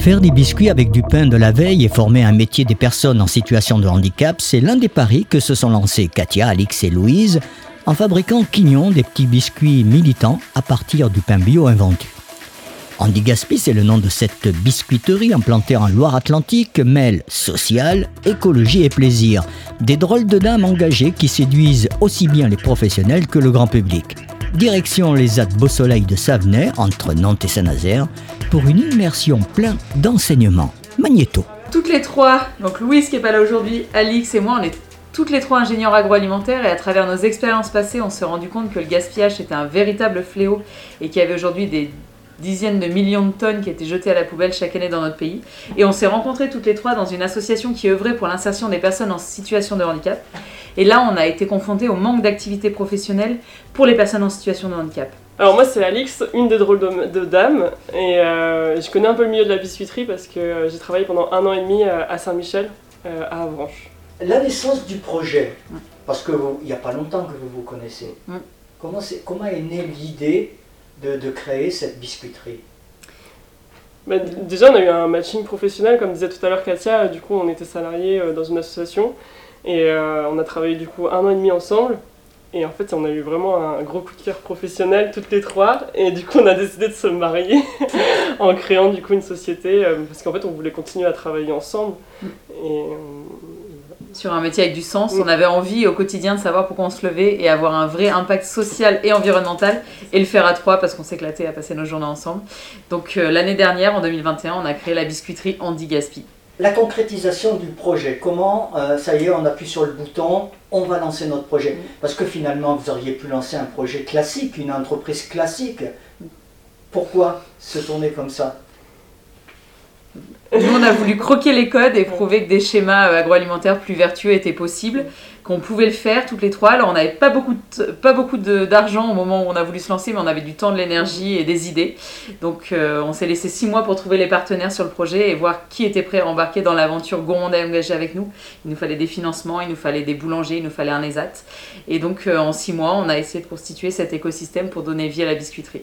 Faire des biscuits avec du pain de la veille et former un métier des personnes en situation de handicap, c'est l'un des paris que se sont lancés Katia, Alix et Louise en fabriquant Quignon des petits biscuits militants à partir du pain bio invendu. Andy Gaspi, c'est le nom de cette biscuiterie implantée en Loire-Atlantique, mêle social, écologie et plaisir. Des drôles de dames engagées qui séduisent aussi bien les professionnels que le grand public. Direction les ZAD Beau Soleil de Savenay, entre Nantes et Saint-Nazaire, pour une immersion plein d'enseignements. Magnéto. Toutes les trois, donc Louise qui est pas là aujourd'hui, Alix et moi, on est toutes les trois ingénieurs agroalimentaires et à travers nos expériences passées, on s'est rendu compte que le gaspillage était un véritable fléau et qu'il y avait aujourd'hui des dizaines de millions de tonnes qui étaient jetées à la poubelle chaque année dans notre pays. Et on s'est rencontrés toutes les trois dans une association qui œuvrait pour l'insertion des personnes en situation de handicap. Et là, on a été confrontés au manque d'activité professionnelle pour les personnes en situation de handicap. Alors moi c'est Alix, une des drôles de, dames, et euh, je connais un peu le milieu de la biscuiterie parce que euh, j'ai travaillé pendant un an et demi à Saint-Michel, euh, à Avranches. La naissance du projet, parce qu'il n'y a pas longtemps que vous vous connaissez, comment, est, comment est née l'idée de, créer cette biscuiterie bah, Déjà on a eu un matching professionnel, comme disait tout à l'heure Katia, du coup on était salariés dans une association, et on a travaillé du coup un an et demi ensemble. Et en fait, on a eu vraiment un gros coup de cœur professionnel toutes les trois. Et du coup, on a décidé de se marier en créant du coup une société euh, parce qu'en fait, on voulait continuer à travailler ensemble. Et, Sur un métier avec du sens, on avait envie au quotidien de savoir pourquoi on se levait et avoir un vrai impact social et environnemental et le faire à trois parce qu'on s'éclatait à passer nos journées ensemble. Donc euh, l'année dernière, en 2021, on a créé la biscuiterie Andy Gaspi la concrétisation du projet, comment, euh, ça y est, on appuie sur le bouton, on va lancer notre projet. Parce que finalement, vous auriez pu lancer un projet classique, une entreprise classique. Pourquoi se tourner comme ça? Nous, on a voulu croquer les codes et prouver que des schémas euh, agroalimentaires plus vertueux étaient possibles, qu'on pouvait le faire toutes les trois. Alors, on n'avait pas beaucoup, pas beaucoup d'argent au moment où on a voulu se lancer, mais on avait du temps, de l'énergie et des idées. Donc, euh, on s'est laissé six mois pour trouver les partenaires sur le projet et voir qui était prêt à embarquer dans l'aventure Gourmand et engagé avec nous. Il nous fallait des financements, il nous fallait des boulangers, il nous fallait un ESAT. Et donc, euh, en six mois, on a essayé de constituer cet écosystème pour donner vie à la biscuiterie.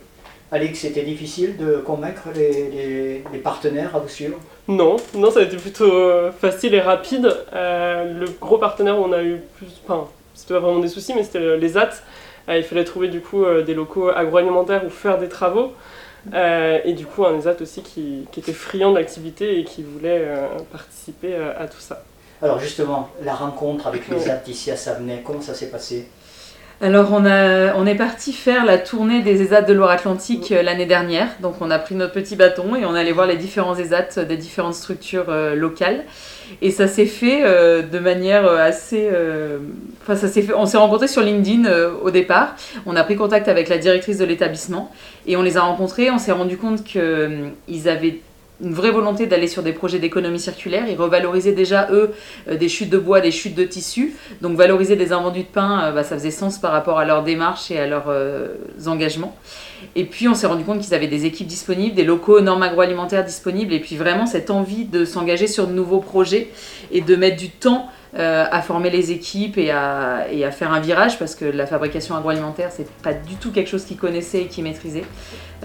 Alix, c'était difficile de convaincre les, partenaires à vous suivre Non, non, ça a été plutôt euh, facile et rapide. Euh, le gros partenaire où on a eu plus, enfin, c'était pas vraiment des soucis, mais c'était les AT. Euh, il fallait trouver du coup des locaux agroalimentaires ou faire des travaux. et du coup, un ESAT aussi qui, était friand de l'activité et qui voulait participer à tout ça. Alors justement, la rencontre avec les AT ici à Savenay, comment ça s'est passé? Alors on, a, on est parti faire la tournée des ESAT de Loire-Atlantique euh, l'année dernière. Donc on a pris notre petit bâton et on est allé voir les différents ESAT des différentes structures euh, locales. Et ça s'est fait euh, de manière assez... Enfin ça s'est fait... On s'est rencontrés sur LinkedIn au départ. On a pris contact avec la directrice de l'établissement et on les a rencontrés. On s'est rendu compte qu'ils avaient une vraie volonté d'aller sur des projets d'économie circulaire. Ils revalorisaient déjà, eux, euh, des chutes de bois, des chutes de tissu. Donc valoriser des invendus de pain, euh, bah, ça faisait sens par rapport à leur démarche et à leurs euh, engagements. Et puis on s'est rendu compte qu'ils avaient des équipes disponibles, des locaux normes agroalimentaires disponibles, et puis vraiment cette envie de s'engager sur de nouveaux projets et de mettre du temps euh, à former les équipes et à, et à, faire un virage parce que la fabrication agroalimentaire c'est pas du tout quelque chose qu'ils connaissaient et qu'ils maîtrisaient.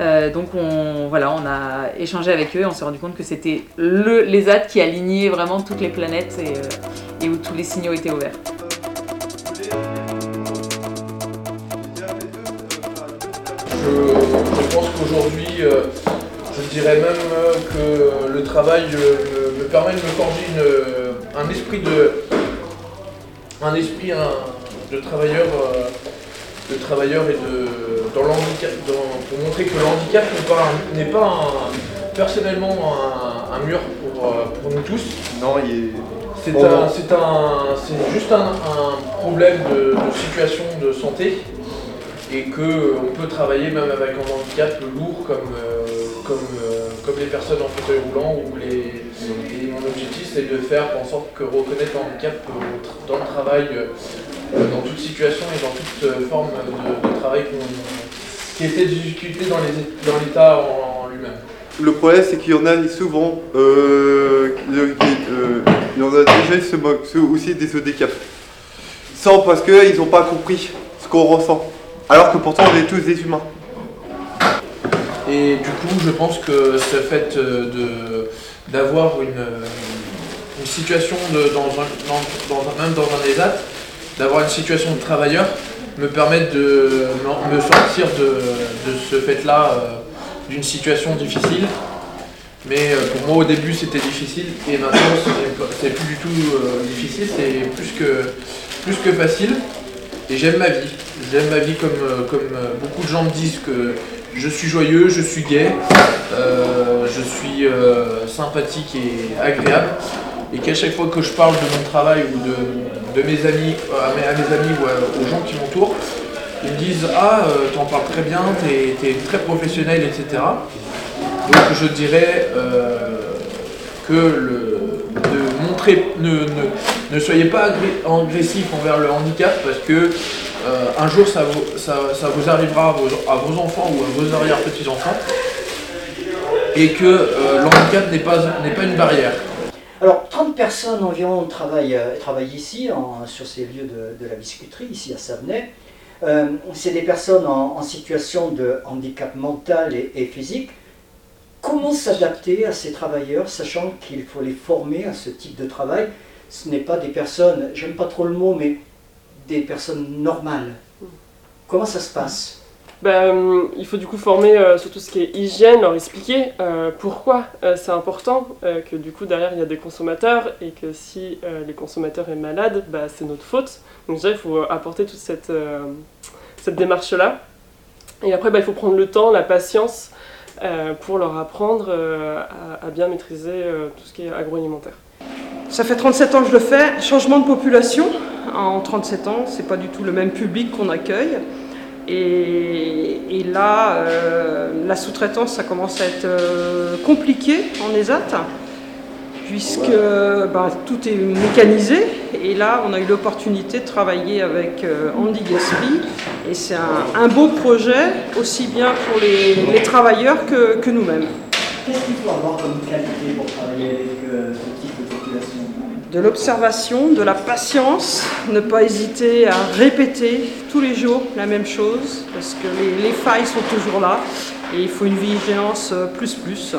Euh, donc on, voilà, on a échangé avec eux et on s'est rendu compte que c'était le l'ESAT qui alignait vraiment toutes les planètes et, euh, et, où tous les signaux étaient ouverts. Je, pense qu'aujourd'hui, je dirais même que le travail me permet de me forger un esprit de, un esprit de travailleur, euh, de travailleur et de dans l'handicap, pour montrer que le handicap n'est pas, personnellement un, mur euh, pour, nous tous. Non, il est. C'est juste un, problème de, situation de santé et qu'on peut travailler même avec un handicap lourd comme, euh, comme, comme les personnes en fauteuil roulant ou les, mon objectif, c'est de faire en sorte que reconnaître le handicap dans le travail, euh, dans toute situation et dans toute euh, forme de, travail qui était difficulté dans l'État en, lui-même. Le problème, c'est qu'il y en a souvent, euh, il y en a déjà se moquent aussi des handicaps. Sans parce qu'ils n'ont pas compris ce qu'on ressent. Alors que pourtant, on est tous des humains. Et du coup, je pense que ce fait euh, d'avoir une, une situation de, dans un, même dans un ESAT, d'avoir une situation de travailleur, me permet de me sortir de, de ce fait-là euh, d'une situation difficile. Mais euh, pour moi au début c'était difficile et maintenant c'est plus du tout difficile, c'est plus que, plus que facile. Et j'aime ma vie. J'aime ma vie comme, comme beaucoup de gens me disent que je suis joyeux, je suis gai, euh, je suis euh, sympathique et agréable. Et qu'à chaque fois que je parle de mon travail ou de, de mes amis, euh, à mes, amis ou aux gens qui m'entourent, ils me disent Ah, euh, t'en parles très bien, t'es es très professionnel, etc. Donc je dirais que de montrer, ne, ne, ne soyez pas agressif envers le handicap parce que euh, un jour ça vous, arrivera à vos, enfants ou à vos arrière-petits-enfants et que euh, le handicap n'est pas, une barrière. Alors, 30 personnes environ travaillent, euh, ici, sur ces lieux de, la biscuiterie, ici à Savenay. Euh, c'est des personnes en, en situation de handicap mental et, et physique. Comment s'adapter à ces travailleurs, sachant qu'il faut les former à ce type de travail? Ce n'est pas des personnes, j'aime pas trop le mot, mais des personnes normales. Comment ça se passe Bah, euh, il faut du coup former euh, sur tout ce qui est hygiène, leur expliquer euh, pourquoi euh, c'est important, euh, que du coup derrière il y a des consommateurs et que si euh, les consommateurs est malade, bah, c'est notre faute. Donc déjà il faut apporter toute cette, euh, cette démarche-là. Et après bah, il faut prendre le temps, la patience euh, pour leur apprendre euh, à, à bien maîtriser euh, tout ce qui est agroalimentaire. Ça fait 37 ans que je le fais. Changement de population. En 37 ans, c'est pas du tout le même public qu'on accueille. Et, et là, euh, la sous-traitance, ça commence à être euh, compliqué en ESAT, puisque bah, tout est mécanisé. Et là, on a eu l'opportunité de travailler avec euh, Andy Gaspi. Et c'est un, un beau projet, aussi bien pour les, les travailleurs que, que nous-mêmes. Qu'est-ce qu'il faut avoir comme qualité pour travailler avec euh, ce type de population de l'observation, de la patience, ne pas hésiter à répéter tous les jours la même chose, parce que les, les failles sont toujours là, et il faut une vigilance euh, plus plus.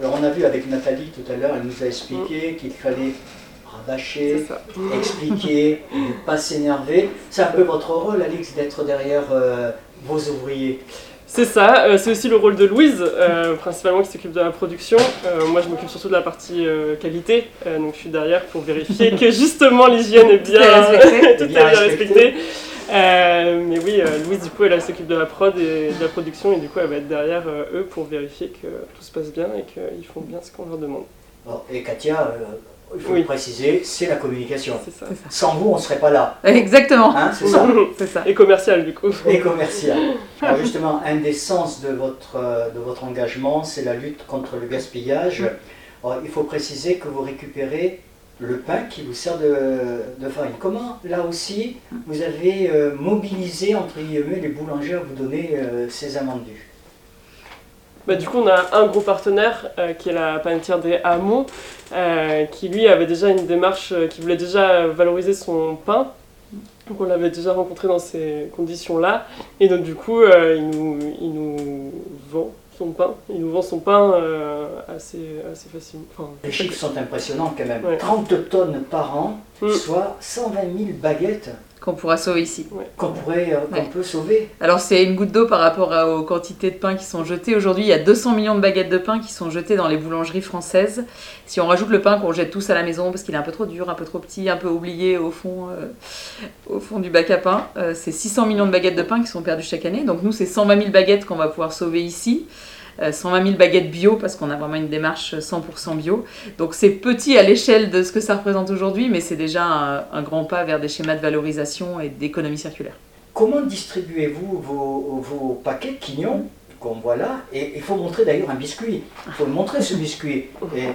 Alors on a vu avec Nathalie tout à l'heure, elle nous a expliqué qu'il fallait rabâcher, expliquer, ne pas s'énerver. C'est un peu votre rôle, Alix, d'être derrière euh, vos ouvriers. C'est ça, euh, c'est aussi le rôle de Louise, euh, principalement qui s'occupe de la production. Euh, moi, je m'occupe surtout de la partie euh, qualité, euh, donc je suis derrière pour vérifier que justement l'hygiène est bien, Tout est respecté. tout est Bien bien respecté. respecté. Euh, mais oui, euh, Louise, du coup, elle, elle s'occupe de la prod et de la production, et du coup, elle va être derrière euh, eux pour vérifier que tout se passe bien et qu'ils font bien ce qu'on leur demande. Bon, et Katia, euh, il faut Oui. le préciser, c'est la communication. Ça. Sans vous, on ne serait pas là. Exactement. Hein, c'est ça. Et commercial, du coup. Et commercial. Alors justement, un des sens de votre, euh, de votre engagement, c'est la lutte contre le gaspillage. Alors, il faut préciser que vous récupérez le pain qui vous sert de, de farine. Comment, là aussi, vous avez euh, mobilisé, entre guillemets, les boulangers à vous donner euh, ces invendus? Bah, du coup, on a un gros partenaire euh, qui est la panetière des hameaux, euh, qui lui avait déjà une démarche, euh, qui voulait déjà valoriser son pain. Donc on l'avait déjà rencontré dans ces conditions-là. Et donc du coup, il, nous, il nous vend son pain. Il nous vend son pain assez, assez facilement. Enfin, Les chiffres sont impressionnants quand même. Ouais. 30 tonnes par an, Mm. soit 120 000 baguettes Qu'on pourra sauver ici. qu'on pourrait, euh, qu'on Ouais. peut sauver. Alors c'est une goutte d'eau par rapport à- aux quantités de pain qui sont jetées. Aujourd'hui, il y a 200 millions de baguettes de pain qui sont jetées dans les boulangeries françaises. Si on rajoute le pain qu'on jette tous à la maison parce qu'il est un peu trop dur, un peu trop petit, un peu oublié au fond, euh, au fond du bac à pain, euh, c'est 600 millions de baguettes de pain qui sont perdues chaque année. Donc nous, c'est 120 000 baguettes qu'on va pouvoir sauver ici. Euh, 120 000 baguettes bio parce qu'on a vraiment une démarche 100% bio. Donc c'est petit à l'échelle de ce que ça représente aujourd'hui, mais c'est déjà un, un grand pas vers des schémas de valorisation et d'économie circulaire. Comment distribuez-vous vos, vos paquets de quignons qu'on voit là? Et il faut montrer d'ailleurs un biscuit. Il faut le montrer ce biscuit. Et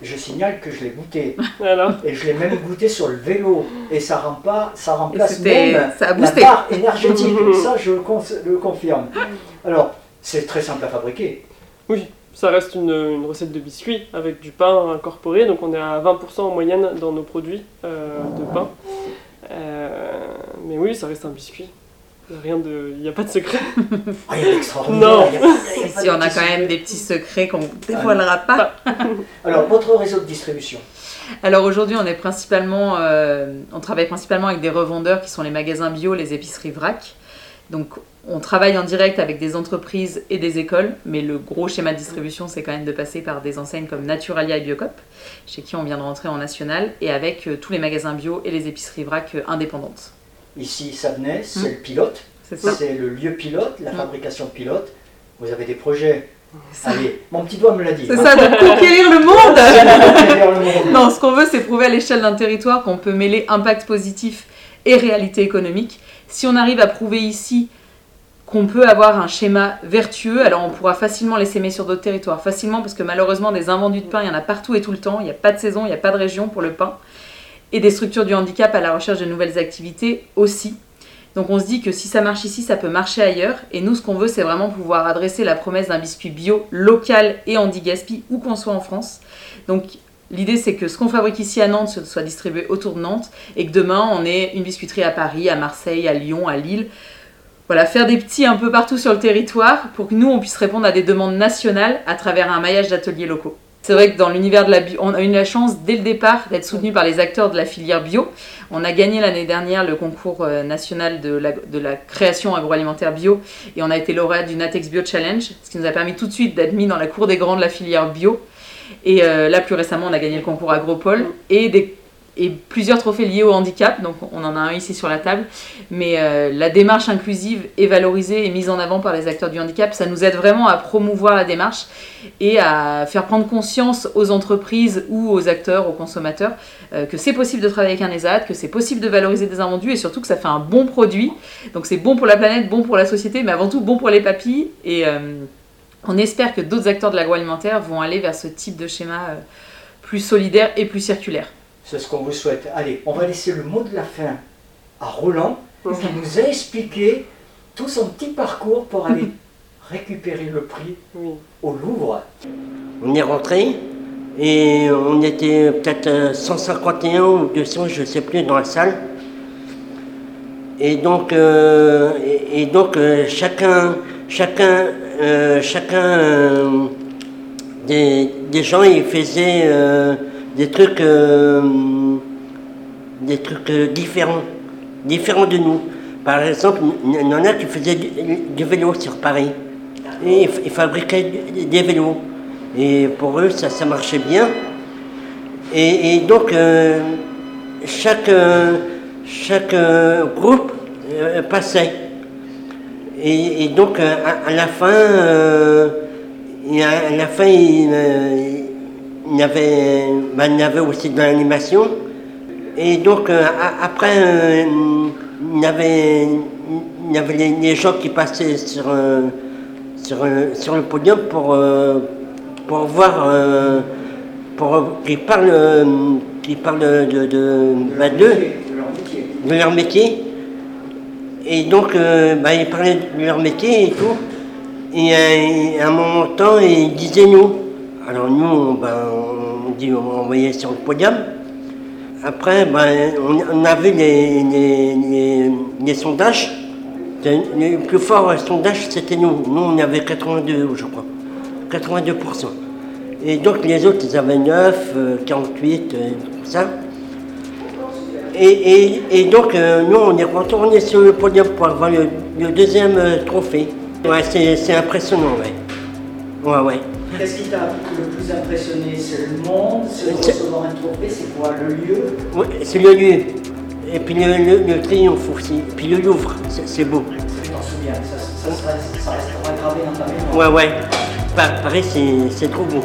je signale que je l'ai goûté. Et je l'ai même goûté sur le vélo. Et ça, rend pas, ça remplace même ça a la barre énergétique. ça, je le confirme. Alors, c'est très simple à fabriquer. Oui, ça reste une, une recette de biscuit avec du pain incorporé. Donc on est à 20% en moyenne dans nos produits euh, de pain. Euh, mais oui, ça reste un biscuit. Rien de. Il n'y a pas de secret. Rien d'extraordinaire. Non. il y a- il y a pas Si on a quand même secrets. des petits secrets qu'on dévoilera pas. Alors, votre réseau de distribution. Alors aujourd'hui, on est principalement, euh, on travaille principalement avec des revendeurs qui sont les magasins bio, les épiceries vrac. Donc on travaille en direct avec des entreprises et des écoles, mais le gros schéma de distribution, c'est quand même de passer par des enseignes comme Naturalia et Biocop, chez qui on vient de rentrer en national, et avec euh, tous les magasins bio et les épiceries vrac euh, indépendantes. Ici, Savenay, c'est Mm. le pilote. C'est ça. C'est le lieu pilote, la Mm. fabrication pilote. Vous avez des projets. Allez, mon petit doigt me l'a dit. C'est ça, de Conquérir le monde. Non, ce qu'on veut, c'est prouver à l'échelle d'un territoire qu'on peut mêler impact positif et réalité économique. Si on arrive à prouver ici qu'on peut avoir un schéma vertueux, alors on pourra facilement les s'aimer sur d'autres territoires. Facilement, parce que malheureusement, des invendus de pain, il y en a partout et tout le temps. Il n'y a pas de saison, il n'y a pas de région pour le pain. Et des structures du handicap à la recherche de nouvelles activités aussi. Donc on se dit que si ça marche ici, ça peut marcher ailleurs. Et nous, ce qu'on veut, c'est vraiment pouvoir adresser la promesse d'un biscuit bio, local et anti-gaspi, où qu'on soit en France. Donc L'idée, c'est que ce qu'on fabrique ici à Nantes soit distribué autour de Nantes et que demain, on ait une biscuiterie à Paris, à Marseille, à Lyon, à Lille. Voilà, faire des petits un peu partout sur le territoire pour que nous, on puisse répondre à des demandes nationales à travers un maillage d'ateliers locaux. C'est vrai que dans l'univers de la bio, on a eu la chance dès le départ d'être soutenu par les acteurs de la filière bio. On a gagné l'année dernière le concours euh, national de la, création agroalimentaire bio et on a été lauréat du Natex Bio Challenge, ce qui nous a permis tout de suite d'être mis dans la cour des grands de la filière bio. Et euh, là, plus récemment, on a gagné le concours Agropole et, des, et plusieurs trophées liés au handicap. Donc, on en a un ici sur la table. Mais euh, la démarche inclusive est valorisée et mise en avant par les acteurs du handicap. Ça nous aide vraiment à promouvoir la démarche et à faire prendre conscience aux entreprises ou aux acteurs, aux consommateurs, euh, que c'est possible de travailler avec un ESAT, que c'est possible de valoriser des invendus et surtout que ça fait un bon produit. Donc, c'est bon pour la planète, bon pour la société, mais avant tout bon pour les papilles. Et. euh, on espère que d'autres acteurs de l'agroalimentaire vont aller vers ce type de schéma plus solidaire et plus circulaire. C'est ce qu'on vous souhaite. Allez, on va laisser le mot de la fin à Roland, qui nous a expliqué tout son petit parcours pour aller récupérer le prix Oui. au Louvre. On est rentré et on était peut-être euh, 151 ou 200, je ne sais plus, dans la salle. Et donc, euh, et, et donc euh, chacun, chacun, euh, chacun euh, des, des gens, ils faisaient euh, des trucs, euh, des trucs euh, différents, différents de nous. Par exemple, il y en a qui faisaient du, vélo sur Paris. Et ils, fabriquaient des vélos. Et pour eux, ça, ça marchait bien. Et, donc, euh, chaque, chaque groupe passait. Et, donc, à, la fin, à, la fin, il, il y avait, ben, il y avait aussi de l'animation. Et donc, euh, après, euh, il y avait, il y avait les, les gens qui passaient sur, euh, sur, sur le podium pour, pour voir, pour qu'ils parlent, parlent de, de, bah, De leur métier. de leur métier. Et donc, bah, ils parlaient de leur métier et tout. Et à un moment de temps, ils disaient nous. Alors nous, on, ben, on, dit, on envoyait sur le podium. Après, ben, on, avait les, les, les, sondages. Le plus fort sondage, c'était nous. Nous, on avait 82, je crois. 82%. Et donc les autres, ils avaient 9, euh, 48, euh, tout ça. Et, et, et donc, euh, nous, on est retourné sur le podium pour avoir le, deuxième euh, trophée. Ouais, c'est c'est impressionnant, ouais. Ouais, ouais. Qu'est-ce qui t'a le plus impressionné? C'est le monde? C'est recevoir un trophée C'est quoi? Le lieu? Ouais, c'est le lieu. Et puis le, le, le triomphe aussi. Et puis le Louvre, c'est beau. Je m'en souviens, ça, ça, sera- ça restera gravé dans ta mémoire. Ouais, ouais. Pa- Paris, c'est c'est trop beau.